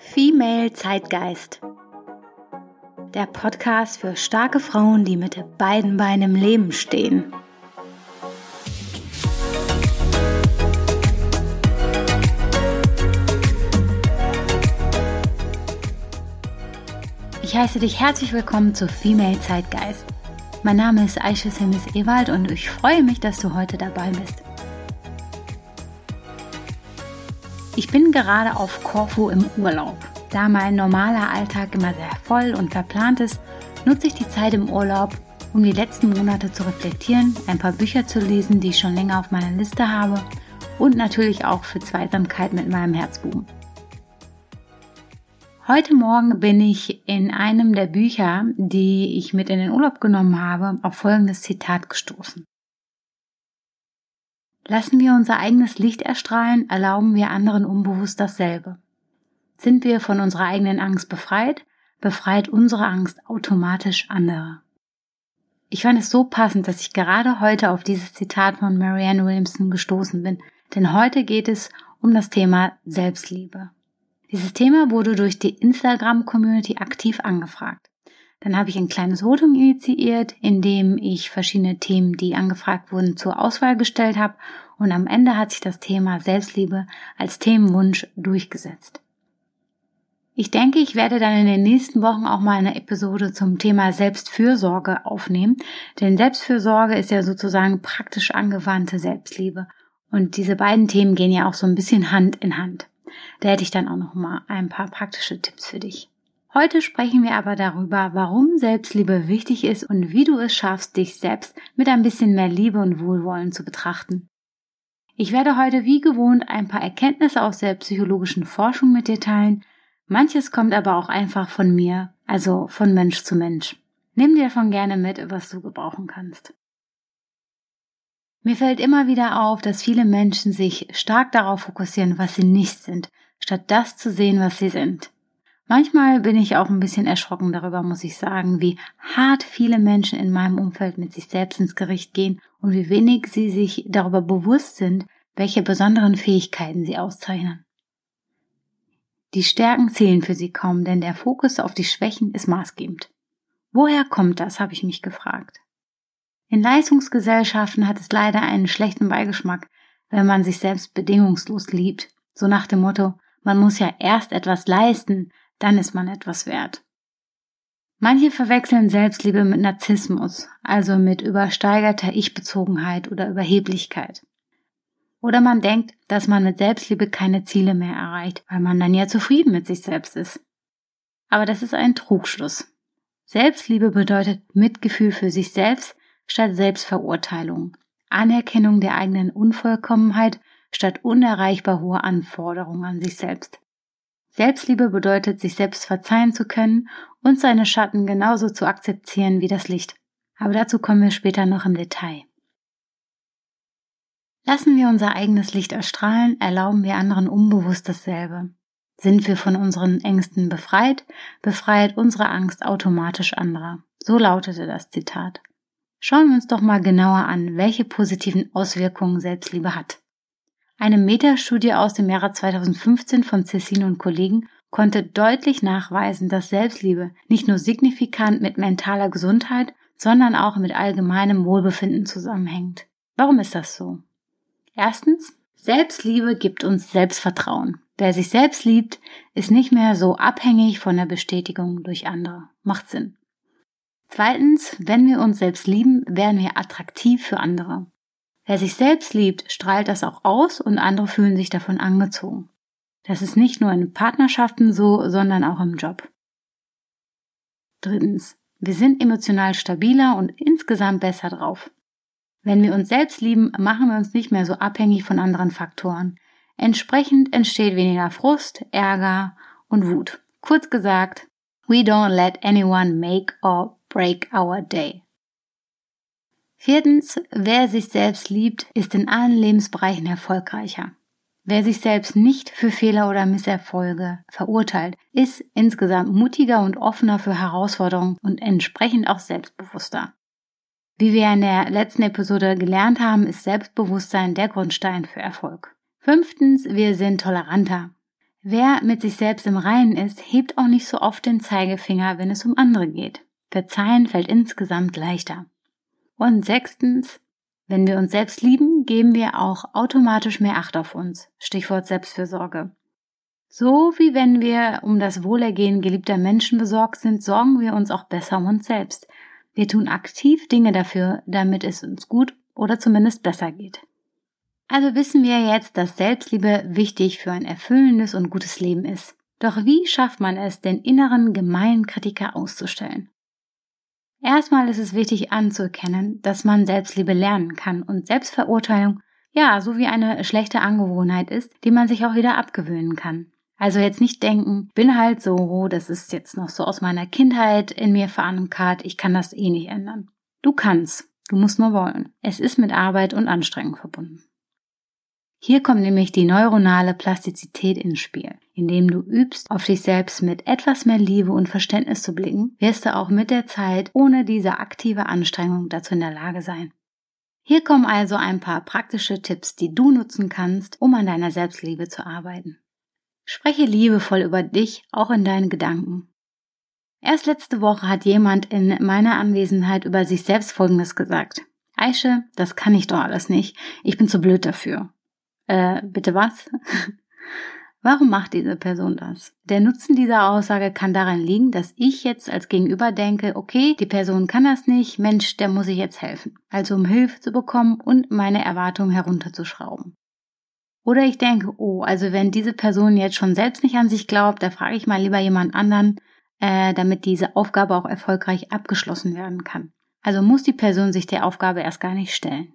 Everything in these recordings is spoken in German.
Female Zeitgeist. Der Podcast für starke Frauen, die mit beiden Beinen im Leben stehen. Ich heiße dich herzlich willkommen zu Female Zeitgeist. Mein Name ist Aisha Simis Ewald und ich freue mich, dass du heute dabei bist. Ich bin gerade auf Korfu im Urlaub. Da mein normaler Alltag immer sehr voll und verplant ist, nutze ich die Zeit im Urlaub, um die letzten Monate zu reflektieren, ein paar Bücher zu lesen, die ich schon länger auf meiner Liste habe und natürlich auch für Zweisamkeit mit meinem Herzbuben. Heute Morgen bin ich in einem der Bücher, die ich mit in den Urlaub genommen habe, auf folgendes Zitat gestoßen. Lassen wir unser eigenes Licht erstrahlen, erlauben wir anderen unbewusst dasselbe. Sind wir von unserer eigenen Angst befreit, befreit unsere Angst automatisch andere. Ich fand es so passend, dass ich gerade heute auf dieses Zitat von Marianne Williamson gestoßen bin, denn heute geht es um das Thema Selbstliebe. Dieses Thema wurde durch die Instagram-Community aktiv angefragt. Dann habe ich ein kleines Votum initiiert, in dem ich verschiedene Themen, die angefragt wurden, zur Auswahl gestellt habe und am Ende hat sich das Thema Selbstliebe als Themenwunsch durchgesetzt. Ich denke, ich werde dann in den nächsten Wochen auch mal eine Episode zum Thema Selbstfürsorge aufnehmen, denn Selbstfürsorge ist ja sozusagen praktisch angewandte Selbstliebe und diese beiden Themen gehen ja auch so ein bisschen Hand in Hand. Da hätte ich dann auch noch mal ein paar praktische Tipps für dich. Heute sprechen wir aber darüber, warum Selbstliebe wichtig ist und wie du es schaffst, dich selbst mit ein bisschen mehr Liebe und Wohlwollen zu betrachten. Ich werde heute wie gewohnt ein paar Erkenntnisse aus der psychologischen Forschung mit dir teilen. Manches kommt aber auch einfach von mir, also von Mensch zu Mensch. Nimm dir davon gerne mit, was du gebrauchen kannst. Mir fällt immer wieder auf, dass viele Menschen sich stark darauf fokussieren, was sie nicht sind, statt das zu sehen, was sie sind. Manchmal bin ich auch ein bisschen erschrocken darüber, muss ich sagen, wie hart viele Menschen in meinem Umfeld mit sich selbst ins Gericht gehen und wie wenig sie sich darüber bewusst sind, welche besonderen Fähigkeiten sie auszeichnen. Die Stärken zählen für sie kaum, denn der Fokus auf die Schwächen ist maßgebend. Woher kommt das, habe ich mich gefragt. In Leistungsgesellschaften hat es leider einen schlechten Beigeschmack, wenn man sich selbst bedingungslos liebt, so nach dem Motto, man muss ja erst etwas leisten, dann ist man etwas wert. Manche verwechseln Selbstliebe mit Narzissmus, also mit übersteigerter Ich-Bezogenheit oder Überheblichkeit. Oder man denkt, dass man mit Selbstliebe keine Ziele mehr erreicht, weil man dann ja zufrieden mit sich selbst ist. Aber das ist ein Trugschluss. Selbstliebe bedeutet Mitgefühl für sich selbst statt Selbstverurteilung, Anerkennung der eigenen Unvollkommenheit statt unerreichbar hoher Anforderungen an sich selbst. Selbstliebe bedeutet, sich selbst verzeihen zu können und seine Schatten genauso zu akzeptieren wie das Licht. Aber dazu kommen wir später noch im Detail. Lassen wir unser eigenes Licht erstrahlen, erlauben wir anderen unbewusst dasselbe. Sind wir von unseren Ängsten befreit, befreit unsere Angst automatisch anderer. So lautete das Zitat. Schauen wir uns doch mal genauer an, welche positiven Auswirkungen Selbstliebe hat. Eine Metastudie aus dem Jahre 2015 von Cecine und Kollegen konnte deutlich nachweisen, dass Selbstliebe nicht nur signifikant mit mentaler Gesundheit, sondern auch mit allgemeinem Wohlbefinden zusammenhängt. Warum ist das so? Erstens, Selbstliebe gibt uns Selbstvertrauen. Wer sich selbst liebt, ist nicht mehr so abhängig von der Bestätigung durch andere. Macht Sinn. Zweitens, wenn wir uns selbst lieben, werden wir attraktiv für andere. Wer sich selbst liebt, strahlt das auch aus und andere fühlen sich davon angezogen. Das ist nicht nur in Partnerschaften so, sondern auch im Job. Drittens, wir sind emotional stabiler und insgesamt besser drauf. Wenn wir uns selbst lieben, machen wir uns nicht mehr so abhängig von anderen Faktoren. Entsprechend entsteht weniger Frust, Ärger und Wut. Kurz gesagt, we don't let anyone make or break our day. Viertens, wer sich selbst liebt, ist in allen Lebensbereichen erfolgreicher. Wer sich selbst nicht für Fehler oder Misserfolge verurteilt, ist insgesamt mutiger und offener für Herausforderungen und entsprechend auch selbstbewusster. Wie wir in der letzten Episode gelernt haben, ist Selbstbewusstsein der Grundstein für Erfolg. Fünftens, wir sind toleranter. Wer mit sich selbst im Reinen ist, hebt auch nicht so oft den Zeigefinger, wenn es um andere geht. Verzeihen fällt insgesamt leichter. Und sechstens, wenn wir uns selbst lieben, geben wir auch automatisch mehr Acht auf uns. Stichwort Selbstfürsorge. So wie wenn wir um das Wohlergehen geliebter Menschen besorgt sind, sorgen wir uns auch besser um uns selbst. Wir tun aktiv Dinge dafür, damit es uns gut oder zumindest besser geht. Also wissen wir jetzt, dass Selbstliebe wichtig für ein erfüllendes und gutes Leben ist. Doch wie schafft man es, den inneren gemeinen Kritiker auszustellen? Erstmal ist es wichtig anzuerkennen, dass man Selbstliebe lernen kann und Selbstverurteilung ja so wie eine schlechte Angewohnheit ist, die man sich auch wieder abgewöhnen kann. Also jetzt nicht denken, bin halt so, das ist jetzt noch so aus meiner Kindheit in mir verankert, ich kann das eh nicht ändern. Du kannst, du musst nur wollen. Es ist mit Arbeit und Anstrengung verbunden. Hier kommt nämlich die neuronale Plastizität ins Spiel. Indem du übst, auf dich selbst mit etwas mehr Liebe und Verständnis zu blicken, wirst du auch mit der Zeit ohne diese aktive Anstrengung dazu in der Lage sein. Hier kommen also ein paar praktische Tipps, die du nutzen kannst, um an deiner Selbstliebe zu arbeiten. Spreche liebevoll über dich, auch in deinen Gedanken. Erst letzte Woche hat jemand in meiner Anwesenheit über sich selbst Folgendes gesagt. Aische, das kann ich doch alles nicht. Ich bin zu blöd dafür. Äh, bitte was? Warum macht diese Person das? Der Nutzen dieser Aussage kann daran liegen, dass ich jetzt als Gegenüber denke, okay, die Person kann das nicht, Mensch, der muss ich jetzt helfen. Also um Hilfe zu bekommen und meine Erwartungen herunterzuschrauben. Oder ich denke, oh, also wenn diese Person jetzt schon selbst nicht an sich glaubt, da frage ich mal lieber jemand anderen, äh, damit diese Aufgabe auch erfolgreich abgeschlossen werden kann. Also muss die Person sich der Aufgabe erst gar nicht stellen.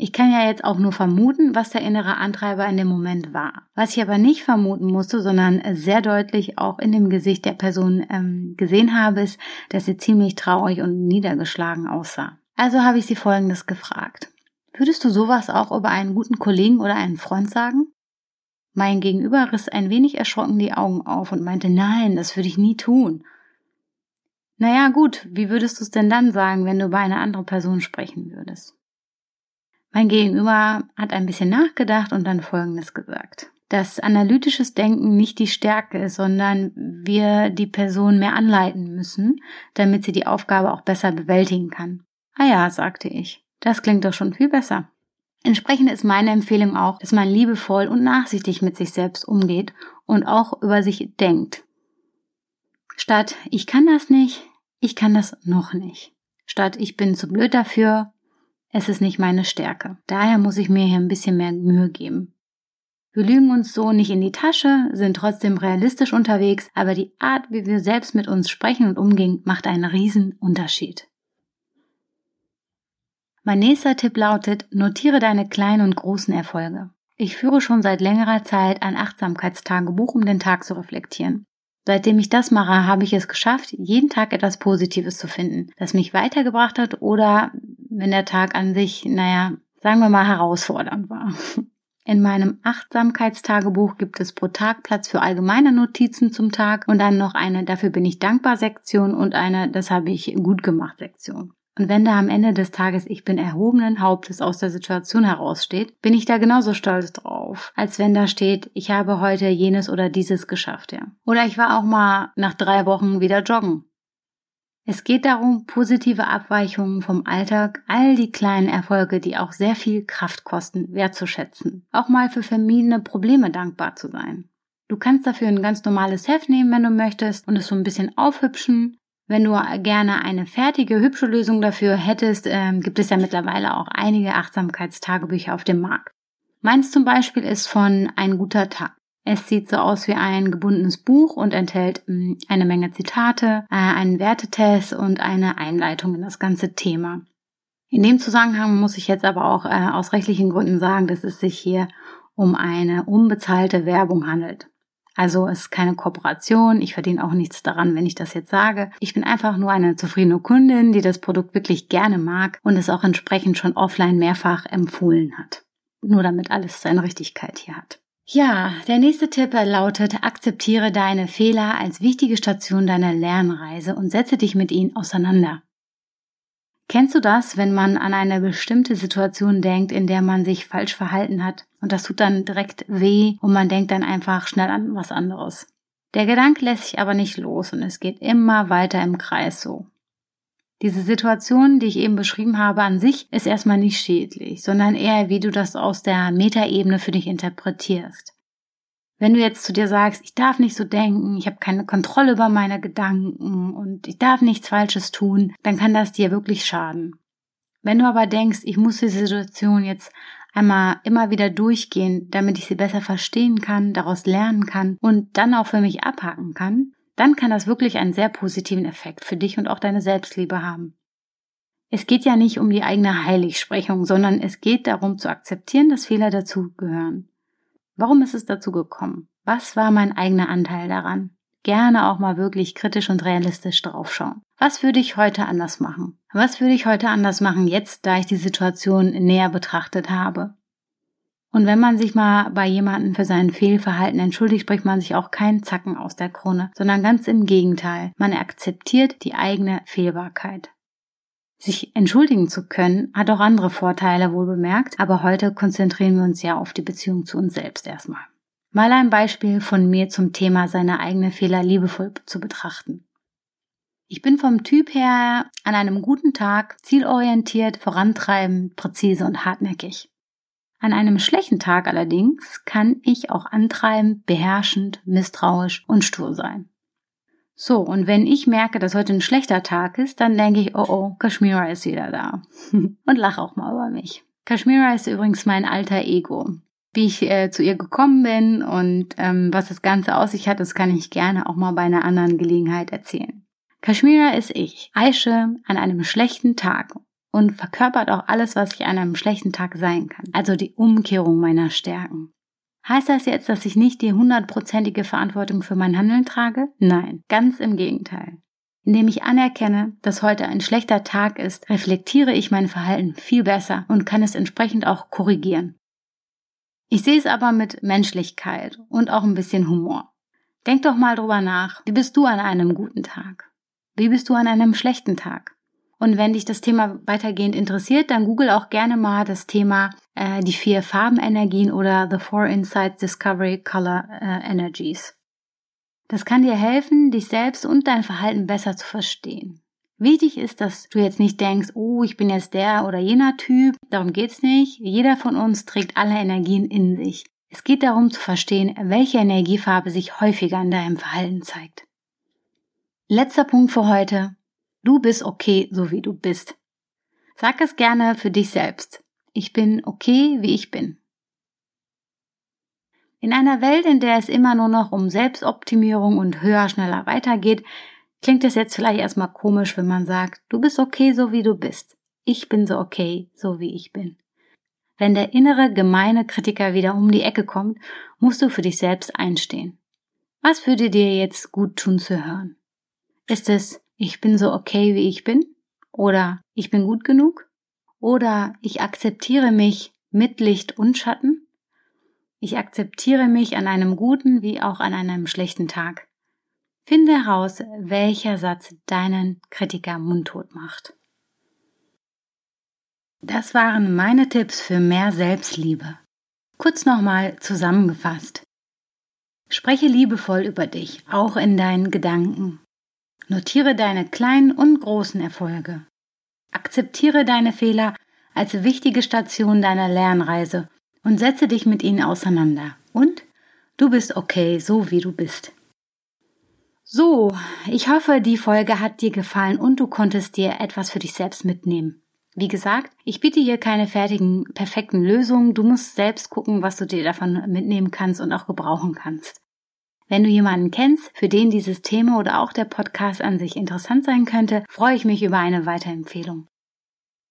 Ich kann ja jetzt auch nur vermuten, was der innere Antreiber in dem Moment war. Was ich aber nicht vermuten musste, sondern sehr deutlich auch in dem Gesicht der Person ähm, gesehen habe, ist, dass sie ziemlich traurig und niedergeschlagen aussah. Also habe ich sie Folgendes gefragt. Würdest du sowas auch über einen guten Kollegen oder einen Freund sagen? Mein Gegenüber riss ein wenig erschrocken die Augen auf und meinte, nein, das würde ich nie tun. Naja, gut, wie würdest du es denn dann sagen, wenn du über eine andere Person sprechen würdest? Mein Gegenüber hat ein bisschen nachgedacht und dann Folgendes gesagt. Dass analytisches Denken nicht die Stärke ist, sondern wir die Person mehr anleiten müssen, damit sie die Aufgabe auch besser bewältigen kann. Ah ja, sagte ich. Das klingt doch schon viel besser. Entsprechend ist meine Empfehlung auch, dass man liebevoll und nachsichtig mit sich selbst umgeht und auch über sich denkt. Statt ich kann das nicht, ich kann das noch nicht. Statt ich bin zu blöd dafür, es ist nicht meine Stärke. Daher muss ich mir hier ein bisschen mehr Mühe geben. Wir lügen uns so nicht in die Tasche, sind trotzdem realistisch unterwegs, aber die Art, wie wir selbst mit uns sprechen und umgehen, macht einen riesen Unterschied. Mein nächster Tipp lautet, notiere deine kleinen und großen Erfolge. Ich führe schon seit längerer Zeit ein Achtsamkeitstagebuch, um den Tag zu reflektieren. Seitdem ich das mache, habe ich es geschafft, jeden Tag etwas Positives zu finden, das mich weitergebracht hat oder wenn der Tag an sich, naja, sagen wir mal herausfordernd war. In meinem Achtsamkeitstagebuch gibt es pro Tag Platz für allgemeine Notizen zum Tag und dann noch eine Dafür bin ich dankbar Sektion und eine Das habe ich gut gemacht Sektion. Und wenn da am Ende des Tages ich bin erhobenen Hauptes aus der Situation heraussteht, bin ich da genauso stolz drauf, als wenn da steht, ich habe heute jenes oder dieses geschafft, ja. Oder ich war auch mal nach drei Wochen wieder joggen. Es geht darum, positive Abweichungen vom Alltag, all die kleinen Erfolge, die auch sehr viel Kraft kosten, wertzuschätzen. Auch mal für vermiedene Probleme dankbar zu sein. Du kannst dafür ein ganz normales Heft nehmen, wenn du möchtest, und es so ein bisschen aufhübschen. Wenn du gerne eine fertige, hübsche Lösung dafür hättest, äh, gibt es ja mittlerweile auch einige Achtsamkeitstagebücher auf dem Markt. Meins zum Beispiel ist von Ein guter Tag. Es sieht so aus wie ein gebundenes Buch und enthält hm, eine Menge Zitate, äh, einen Wertetest und eine Einleitung in das ganze Thema. In dem Zusammenhang muss ich jetzt aber auch äh, aus rechtlichen Gründen sagen, dass es sich hier um eine unbezahlte Werbung handelt. Also es ist keine Kooperation, ich verdiene auch nichts daran, wenn ich das jetzt sage. Ich bin einfach nur eine zufriedene Kundin, die das Produkt wirklich gerne mag und es auch entsprechend schon offline mehrfach empfohlen hat. Nur damit alles seine Richtigkeit hier hat. Ja, der nächste Tipp lautet, akzeptiere deine Fehler als wichtige Station deiner Lernreise und setze dich mit ihnen auseinander. Kennst du das, wenn man an eine bestimmte Situation denkt, in der man sich falsch verhalten hat und das tut dann direkt weh und man denkt dann einfach schnell an was anderes? Der Gedanke lässt sich aber nicht los und es geht immer weiter im Kreis so. Diese Situation, die ich eben beschrieben habe, an sich ist erstmal nicht schädlich, sondern eher, wie du das aus der Metaebene für dich interpretierst. Wenn du jetzt zu dir sagst, ich darf nicht so denken, ich habe keine Kontrolle über meine Gedanken und ich darf nichts Falsches tun, dann kann das dir wirklich schaden. Wenn du aber denkst, ich muss die Situation jetzt einmal immer wieder durchgehen, damit ich sie besser verstehen kann, daraus lernen kann und dann auch für mich abhaken kann, dann kann das wirklich einen sehr positiven Effekt für dich und auch deine Selbstliebe haben. Es geht ja nicht um die eigene Heiligsprechung, sondern es geht darum zu akzeptieren, dass Fehler dazugehören. Warum ist es dazu gekommen? Was war mein eigener Anteil daran? Gerne auch mal wirklich kritisch und realistisch draufschauen. Was würde ich heute anders machen? Was würde ich heute anders machen, jetzt, da ich die Situation näher betrachtet habe? Und wenn man sich mal bei jemandem für sein Fehlverhalten entschuldigt, spricht man sich auch keinen Zacken aus der Krone, sondern ganz im Gegenteil. Man akzeptiert die eigene Fehlbarkeit. Sich entschuldigen zu können, hat auch andere Vorteile wohl bemerkt, aber heute konzentrieren wir uns ja auf die Beziehung zu uns selbst erstmal. Mal ein Beispiel von mir zum Thema seine eigenen Fehler liebevoll zu betrachten. Ich bin vom Typ her an einem guten Tag zielorientiert, vorantreibend, präzise und hartnäckig. An einem schlechten Tag allerdings kann ich auch antreibend, beherrschend, misstrauisch und stur sein. So, und wenn ich merke, dass heute ein schlechter Tag ist, dann denke ich, oh oh, Kashmira ist wieder da. und lache auch mal über mich. Kashmira ist übrigens mein alter Ego. Wie ich äh, zu ihr gekommen bin und ähm, was das Ganze aus sich hat, das kann ich gerne auch mal bei einer anderen Gelegenheit erzählen. Kashmira ist ich, Aische, an einem schlechten Tag und verkörpert auch alles, was ich an einem schlechten Tag sein kann. Also die Umkehrung meiner Stärken. Heißt das jetzt, dass ich nicht die hundertprozentige Verantwortung für mein Handeln trage? Nein, ganz im Gegenteil. Indem ich anerkenne, dass heute ein schlechter Tag ist, reflektiere ich mein Verhalten viel besser und kann es entsprechend auch korrigieren. Ich sehe es aber mit Menschlichkeit und auch ein bisschen Humor. Denk doch mal drüber nach, wie bist du an einem guten Tag? Wie bist du an einem schlechten Tag? Und wenn dich das Thema weitergehend interessiert, dann google auch gerne mal das Thema äh, die vier Farbenenergien oder The Four Insights Discovery Color äh, Energies. Das kann dir helfen, dich selbst und dein Verhalten besser zu verstehen. Wichtig ist, dass du jetzt nicht denkst, oh, ich bin jetzt der oder jener Typ. Darum geht's nicht. Jeder von uns trägt alle Energien in sich. Es geht darum zu verstehen, welche Energiefarbe sich häufiger in deinem Verhalten zeigt. Letzter Punkt für heute. Du bist okay, so wie du bist. Sag es gerne für dich selbst. Ich bin okay, wie ich bin. In einer Welt, in der es immer nur noch um Selbstoptimierung und höher, schneller weitergeht, klingt es jetzt vielleicht erstmal komisch, wenn man sagt, du bist okay, so wie du bist. Ich bin so okay, so wie ich bin. Wenn der innere, gemeine Kritiker wieder um die Ecke kommt, musst du für dich selbst einstehen. Was würde dir jetzt gut tun zu hören? Ist es, ich bin so okay, wie ich bin? Oder ich bin gut genug? Oder ich akzeptiere mich mit Licht und Schatten? Ich akzeptiere mich an einem guten wie auch an einem schlechten Tag. Finde heraus, welcher Satz deinen Kritiker mundtot macht. Das waren meine Tipps für mehr Selbstliebe. Kurz nochmal zusammengefasst. Spreche liebevoll über dich, auch in deinen Gedanken. Notiere deine kleinen und großen Erfolge. Akzeptiere deine Fehler als wichtige Station deiner Lernreise und setze dich mit ihnen auseinander. Und du bist okay, so wie du bist. So, ich hoffe, die Folge hat dir gefallen und du konntest dir etwas für dich selbst mitnehmen. Wie gesagt, ich biete hier keine fertigen, perfekten Lösungen. Du musst selbst gucken, was du dir davon mitnehmen kannst und auch gebrauchen kannst. Wenn du jemanden kennst, für den dieses Thema oder auch der Podcast an sich interessant sein könnte, freue ich mich über eine Weiterempfehlung.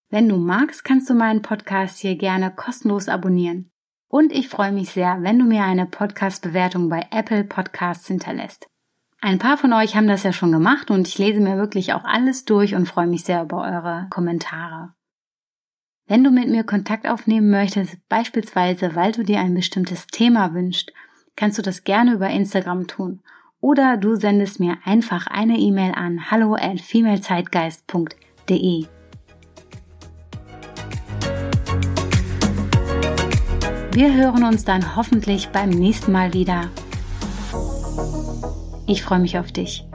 Wenn du magst, kannst du meinen Podcast hier gerne kostenlos abonnieren. Und ich freue mich sehr, wenn du mir eine Podcast-Bewertung bei Apple Podcasts hinterlässt. Ein paar von euch haben das ja schon gemacht und ich lese mir wirklich auch alles durch und freue mich sehr über eure Kommentare. Wenn du mit mir Kontakt aufnehmen möchtest, beispielsweise weil du dir ein bestimmtes Thema wünschst kannst du das gerne über Instagram tun. Oder du sendest mir einfach eine E-Mail an hallo at femalezeitgeist.de. Wir hören uns dann hoffentlich beim nächsten Mal wieder. Ich freue mich auf dich.